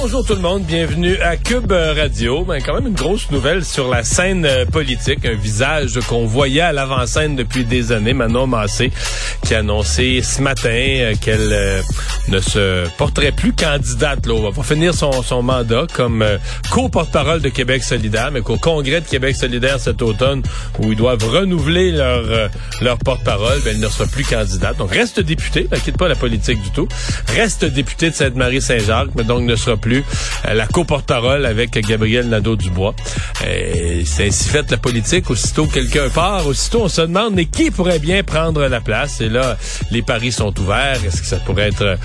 Bonjour tout le monde, bienvenue à Cube Radio. Ben, quand même une grosse nouvelle sur la scène euh, politique, un visage qu'on voyait à l'avant-scène depuis des années, Manon Massé, qui a annoncé ce matin euh, qu'elle euh, ne se porterait plus candidate. Là, va finir son, son mandat comme co-porte-parole de Québec solidaire, mais qu'au congrès de Québec solidaire cet automne, où ils doivent renouveler leur, leur porte-parole, ben, elle ne sera plus candidate. Donc reste députée, ne quitte pas la politique du tout, reste députée de Sainte-Marie-Saint-Jacques, mais donc ne sera plus euh, la co-porte-parole avec Gabriel Nadeau-Dubois. Euh, c'est ainsi fait la politique. Aussitôt quelqu'un part, aussitôt on se demande mais qui pourrait bien prendre la place? Là, les paris sont ouverts. Est-ce que ça pourrait être euh,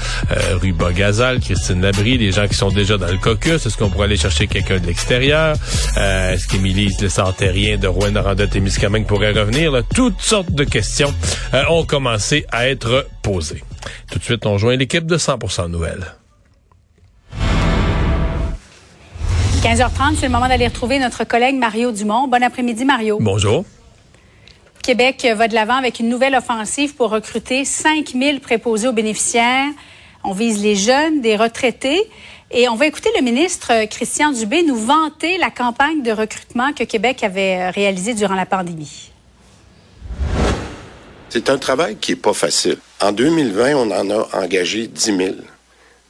Ruba Gazal, Christine Labrie, des gens qui sont déjà dans le caucus? Est-ce qu'on pourrait aller chercher quelqu'un de l'extérieur? Euh, est-ce qu'Émilie Le Santérien de Rouen-Noranda Témiscamingue pourrait revenir? Toutes sortes de questions ont commencé à être posées. Tout de suite, on joint l'équipe de 100% Nouvelles. 15h30, c'est le moment d'aller retrouver notre collègue Mario Dumont. Bon après-midi, Mario. Bonjour. Québec va de l'avant avec une nouvelle offensive pour recruter 5000 préposés aux bénéficiaires. On vise les jeunes, des retraités. Et on va écouter le ministre Christian Dubé nous vanter la campagne de recrutement que Québec avait réalisée durant la pandémie. C'est un travail qui n'est pas facile. En 2020, on en a engagé 10 000.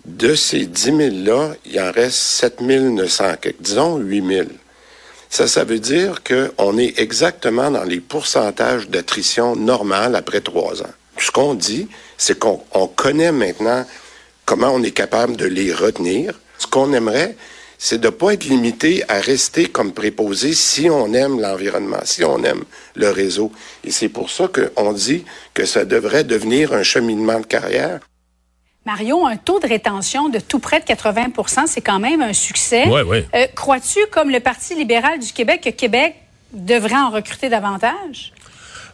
De ces 10 000-là, il en reste 7 900, disons 8 000. Ça, ça veut dire qu'on est exactement dans les pourcentages d'attrition normales après trois ans. Ce qu'on dit, c'est qu'on connaît maintenant comment on est capable de les retenir. Ce qu'on aimerait, c'est de ne pas être limité à rester comme préposé si on aime l'environnement, si on aime le réseau. Et c'est pour ça qu'on dit que ça devrait devenir un cheminement de carrière. Mario, un taux de rétention de tout près de 80% c'est quand même un succès. Oui, oui. Euh, crois-tu, comme le Parti libéral du Québec, que Québec devrait en recruter davantage?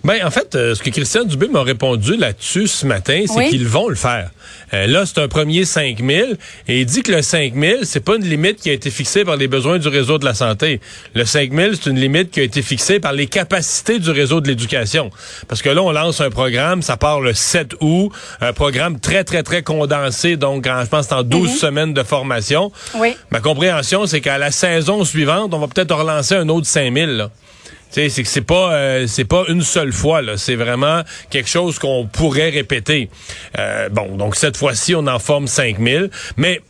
Ben, en fait, euh, ce que Christian Dubé m'a répondu là-dessus ce matin, c'est qu'ils vont le faire. Euh, là, c'est un premier 5 000 et il dit que le 5 000, c'est pas une limite qui a été fixée par les besoins du réseau de la santé. Le 5 000, c'est une limite qui a été fixée par les capacités du réseau de l'éducation. Parce que là, on lance un programme, ça part le 7 août, un programme très, très, très condensé, donc je pense en 12 mhm. semaines de formation. Oui. Ma compréhension, c'est qu'à la saison suivante, on va peut-être relancer un autre 5 000. Là c'est que c'est pas euh, c'est pas une seule fois là, c'est vraiment quelque chose qu'on pourrait répéter. Euh, bon, donc cette fois-ci on en forme 5000, mais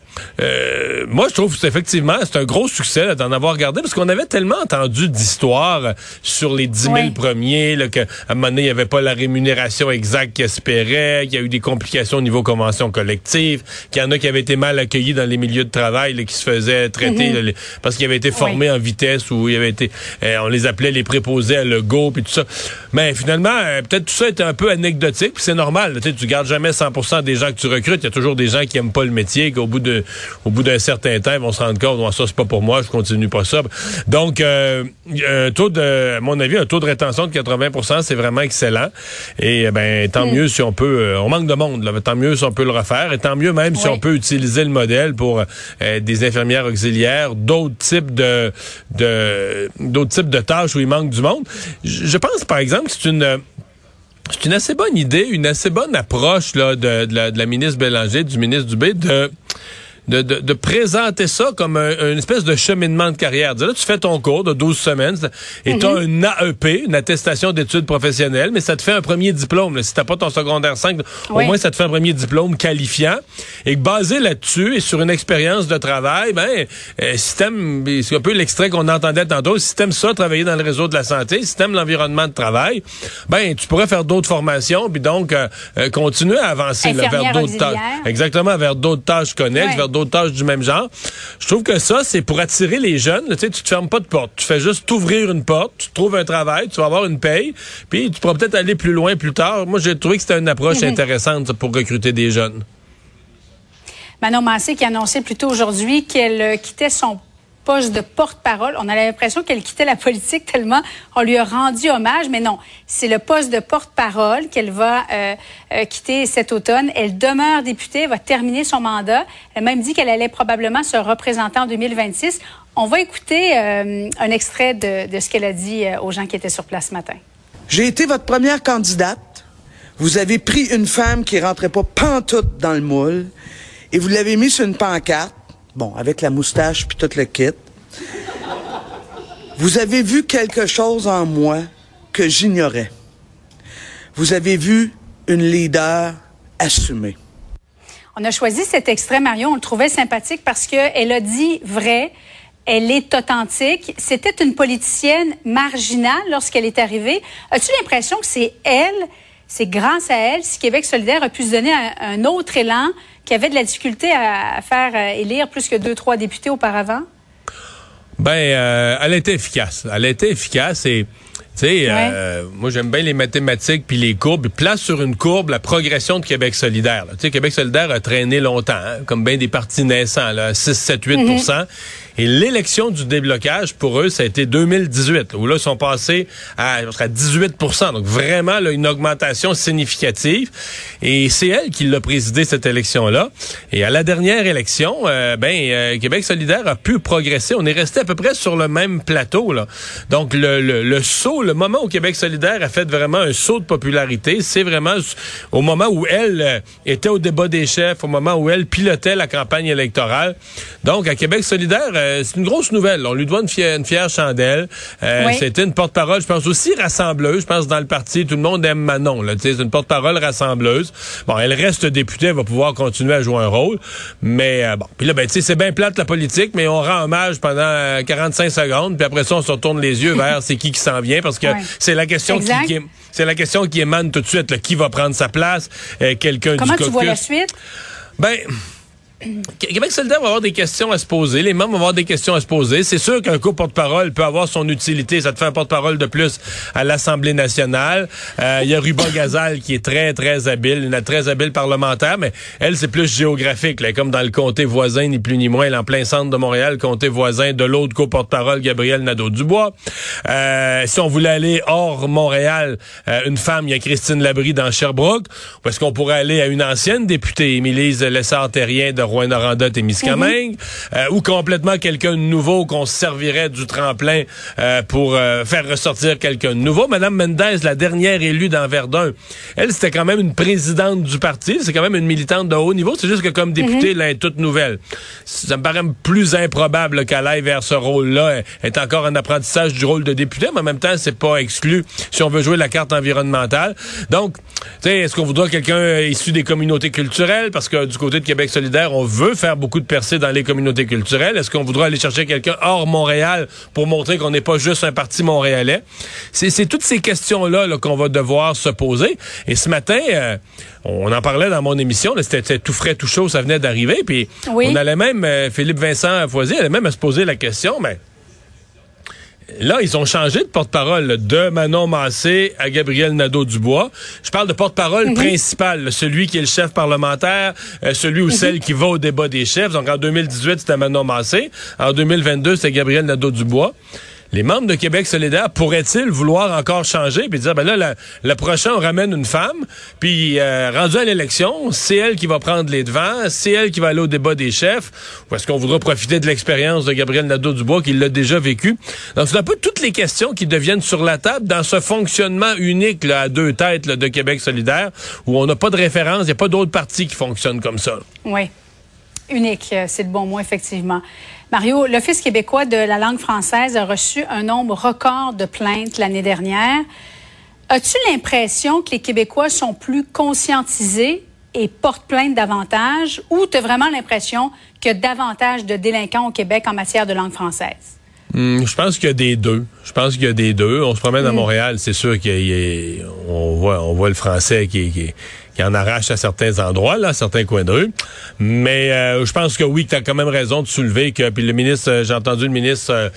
euh, moi, je trouve effectivement c'est un gros succès d'en avoir regardé parce qu'on avait tellement entendu d'histoires sur les 10 000 premiers, là, qu'à un moment donné, il n'y avait pas la rémunération exacte qu'ils espéraient, qu'il y a eu des complications au niveau convention collective, qu'il y en a qui avaient été mal accueillis dans les milieux de travail, qui se faisaient traiter mhm. parce qu'ils avaient été formés en vitesse ou il avait été, euh, on les appelait les préposés à go puis tout ça. Mais finalement, euh, peut-être tout ça était un peu anecdotique, puis c'est normal. Tu gardes jamais 100% des gens que tu recrutes. Il y a toujours des gens qui aiment pas le métier, qu'au bout de au bout d'un certain temps, ils vont se rendre compte, bon, ça, c'est pas pour moi, je continue pas ça. Donc, euh, un taux de, à mon avis, un taux de rétention de 80 c'est vraiment excellent. Et eh ben, tant mm. mieux si on peut, euh, on manque de monde, là, tant mieux si on peut le refaire, et tant mieux même si on peut utiliser le modèle pour euh, des infirmières auxiliaires, d'autres types de, de d'autres types de tâches où il manque du monde. Je pense, par exemple, que c'est une c'est une assez bonne idée, une assez bonne approche là, de, la, de la ministre Bélanger, du ministre Dubé, de de, de, de, présenter ça comme un, une espèce de cheminement de carrière. Là, tu fais ton cours de 12 semaines et tu as un AEP, une attestation d'études professionnelles, mais ça te fait un premier diplôme. Si tu pas ton secondaire 5, au moins ça te fait un premier diplôme qualifiant. Et basé là-dessus et sur une expérience de travail, ben, euh, système, c'est un peu l'extrait qu'on entendait tantôt, si t'aimes ça, travailler dans le réseau de la santé, si t'aimes l'environnement de travail, ben, tu pourrais faire d'autres formations, puis donc euh, euh, continuer à avancer vers d'autres tâches. Exactement, vers d'autres tâches connexes, vers d'autres tâches du même genre. Je trouve que ça, c'est pour attirer les jeunes. Tu sais, tu te fermes pas de porte. Tu fais juste t'ouvrir une porte, tu trouves un travail, tu vas avoir une paye, puis tu pourras peut-être aller plus loin plus tard. Moi, j'ai trouvé que c'était une approche mhm. intéressante pour recruter des jeunes. Manon Massé qui a annoncé plus tôt aujourd'hui qu'elle euh, quittait son poste de porte-parole. On a l'impression qu'elle quittait la politique tellement on lui a rendu hommage, mais non, c'est le poste de porte-parole qu'elle va euh, euh, quitter cet automne. Elle demeure députée, va terminer son mandat. Elle a même dit qu'elle allait probablement se représenter en 2026. On va écouter euh, un extrait de, ce qu'elle a dit aux gens qui étaient sur place ce matin. J'ai été votre première candidate. Vous avez pris une femme qui rentrait pas pantoute dans le moule et vous l'avez mise sur une pancarte Bon, avec la moustache puis tout le kit. Vous avez vu quelque chose en moi que j'ignorais. Vous avez vu une leader assumée. On a choisi cet extrait, Marion. On le trouvait sympathique parce qu'elle a dit vrai. Elle est authentique. C'était une politicienne marginale lorsqu'elle est arrivée. As-tu l'impression que c'est elle, c'est grâce à elle, si Québec solidaire a pu se donner un autre élan, qui avait de la difficulté à, faire euh, élire plus que deux, trois députés auparavant? Ben, euh, elle était efficace. Elle était efficace et tu sais, euh, moi j'aime bien les mathématiques puis les courbes. Place sur une courbe la progression de Québec solidaire. Tu sais, Québec solidaire a traîné longtemps, hein, comme bien des partis naissants, là, 6, 7, 8% et l'élection du déblocage, pour eux, ça a été 2018, où là, ils sont passés à, à 18% Donc, vraiment, là, une augmentation significative. Et c'est elle qui l'a présidé, cette élection-là. Et à la dernière élection, euh, ben, euh, Québec solidaire a pu progresser. On est resté à peu près sur le même plateau, là. Donc, le, le, le saut, le moment où Québec solidaire a fait vraiment un saut de popularité, c'est vraiment au moment où elle euh, était au débat des chefs, au moment où elle pilotait la campagne électorale. Donc, à Québec solidaire, euh, c'est une grosse nouvelle. On lui doit une fière, chandelle. Euh, C'était une porte-parole, je pense, aussi rassembleuse. Je pense dans le parti, tout le monde aime Manon. C'est une porte-parole rassembleuse. Bon, elle reste députée, elle va pouvoir continuer à jouer un rôle. Mais euh, bon, puis là, ben, c'est bien plate la politique, mais on rend hommage pendant 45 secondes, puis après ça, on se retourne les yeux vers c'est qui qui s'en vient, parce que c'est la question qui, c'est la question qui émane tout de suite. Là, qui va prendre sa place? Quelqu'un du Comment tu vois la suite? Ben Québec solidaire va avoir des questions à se poser. Les membres vont avoir des questions à se poser. C'est sûr qu'un coup porte-parole peut avoir son utilité. Ça te fait un porte-parole de plus à l'Assemblée nationale. Euh, il y a Ruba Gazal qui est très, très habile, une très habile parlementaire, mais elle, c'est plus géographique. Là, comme dans le comté voisin, ni plus ni moins. Elle en plein centre de Montréal, comté voisin de l'autre co-porte-parole, Gabriel Nadeau-Dubois. Euh, si on voulait aller hors Montréal, euh, une femme, il y a Christine Labrie dans Sherbrooke. Est-ce qu'on pourrait aller à une ancienne députée, Émilise Lessard-Terrien de Rouen-Noranda Témiscamingue, euh, ou complètement quelqu'un de nouveau qu'on servirait du tremplin euh, pour euh, faire ressortir quelqu'un de nouveau. Madame Mendez, la dernière élue dans Verdun, elle, c'était quand même une présidente du parti, c'est quand même une militante de haut niveau, c'est juste que comme députée, mhm. elle est toute nouvelle. Ça me paraît plus improbable qu'elle aille vers ce rôle-là. Elle est encore en apprentissage du rôle de députée, mais en même temps, c'est pas exclu si on veut jouer la carte environnementale. Donc, est-ce qu'on voudra quelqu'un issu des communautés culturelles? Parce que du côté de Québec solidaire, on veut faire beaucoup de percées dans les communautés culturelles. Est-ce qu'on voudra aller chercher quelqu'un hors Montréal pour montrer qu'on n'est pas juste un parti montréalais? C'est toutes ces questions-là -là, qu'on va devoir se poser. Et ce matin, euh, on en parlait dans mon émission, c'était tout frais, tout chaud, ça venait d'arriver. Puis on allait même, euh, Philippe Vincent Foisy allait même à se poser la question, mais Là, ils ont changé de porte-parole de Manon Massé à Gabriel Nadeau-Dubois. Je parle de porte-parole mhm. principal, celui qui est le chef parlementaire, euh, celui ou mhm. celle qui va au débat des chefs. Donc en 2018, c'était Manon Massé. En 2022, c'est Gabriel Nadeau-Dubois les membres de Québec solidaire pourraient-ils vouloir encore changer puis dire ben là le prochain on ramène une femme puis euh, rendu à l'élection c'est elle qui va prendre les devants c'est elle qui va aller au débat des chefs ou est-ce qu'on voudra profiter de l'expérience de Gabriel Nadeau-Dubois qui l'a déjà vécu? Donc c'est un peu toutes les questions qui deviennent sur la table dans ce fonctionnement unique là, à deux têtes de Québec solidaire où on n'a pas de référence il n'y a pas d'autres partis qui fonctionnent comme ça. Oui. Unique euh, c'est le bon mot effectivement Mario, l'Office québécois de la langue française a reçu un nombre record de plaintes l'année dernière. As-tu l'impression que les Québécois sont plus conscientisés et portent plainte davantage ou tu as vraiment l'impression qu'il y a davantage de délinquants au Québec en matière de langue française? Hmm, je pense qu'il y a des deux. Je pense qu'il y a des deux. On se promène à hmm. Montréal, c'est sûr qu'on voit, on voit le français qui, qui, qui en arrache à certains endroits, là, à certains coins de rue. Mais euh, je pense que oui, tu as quand même raison de soulever que, puis le ministre, euh, j'ai entendu le ministre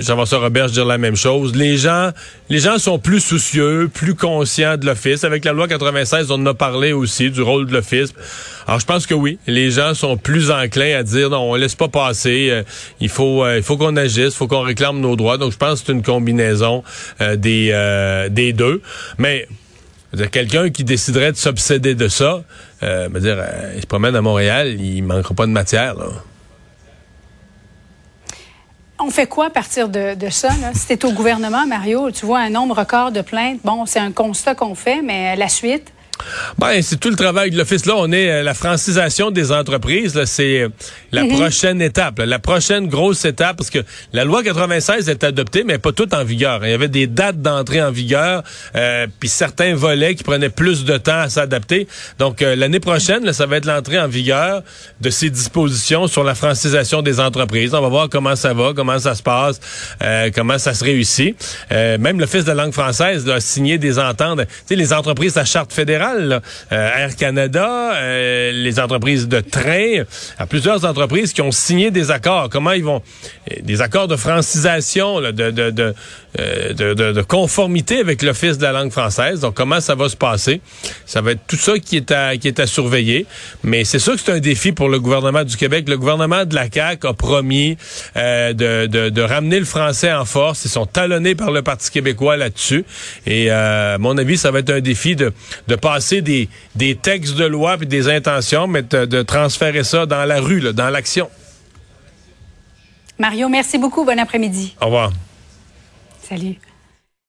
Jean-François Robert dire la même chose. Les gens, les gens sont plus soucieux, plus conscients de l'Office. Avec la loi 96, on en a parlé aussi du rôle de l'Office. Alors je pense que oui, les gens sont plus enclins à dire non, on laisse pas passer. il faut, il faut qu'on agisse, il faut qu'on réclame nos droits. Donc je pense que c'est une combinaison des, des deux. Mais quelqu'un qui déciderait de s'obséder de ça, euh, dire, euh, il se promène à Montréal, il manquera pas de matière. On fait quoi à partir de, ça? Si tu au gouvernement, Mario, tu vois un nombre record de plaintes. Bon, c'est un constat qu'on fait, mais la suite? Ben, c'est tout le travail de l'Office. Là, on est euh, la francisation des entreprises. C'est euh, la mhm. prochaine étape. La prochaine grosse étape, parce que la loi 96 est adoptée, mais pas toute en vigueur. Il y avait des dates d'entrée en vigueur, euh, puis certains volets qui prenaient plus de temps à s'adapter. Donc, l'année prochaine, ça va être l'entrée en vigueur de ces dispositions sur la francisation des entreprises. On va voir comment ça va, comment ça se passe, comment ça se réussit. même l'Office de la langue française a signé des ententes. Tu sais, les entreprises à charte fédérale euh, Air Canada, euh, les entreprises de train, à plusieurs entreprises qui ont signé des accords. Comment ils vont? Euh, des accords de francisation, de, de, de, de, conformité avec l'Office de la langue française. Donc comment ça va se passer? Ça va être tout ça qui est à qui est à surveiller. Mais c'est sûr que c'est un défi pour le gouvernement du Québec. Le gouvernement de la CAQ a promis de, de, ramener le français en force. Ils sont talonnés par le Parti québécois là-dessus. Et à mon avis, ça va être un défi de de passer des, des textes de loi et des intentions, mais de, transférer ça dans la rue, dans l'action. Mario, merci beaucoup. Bon après-midi. Au revoir. Salut.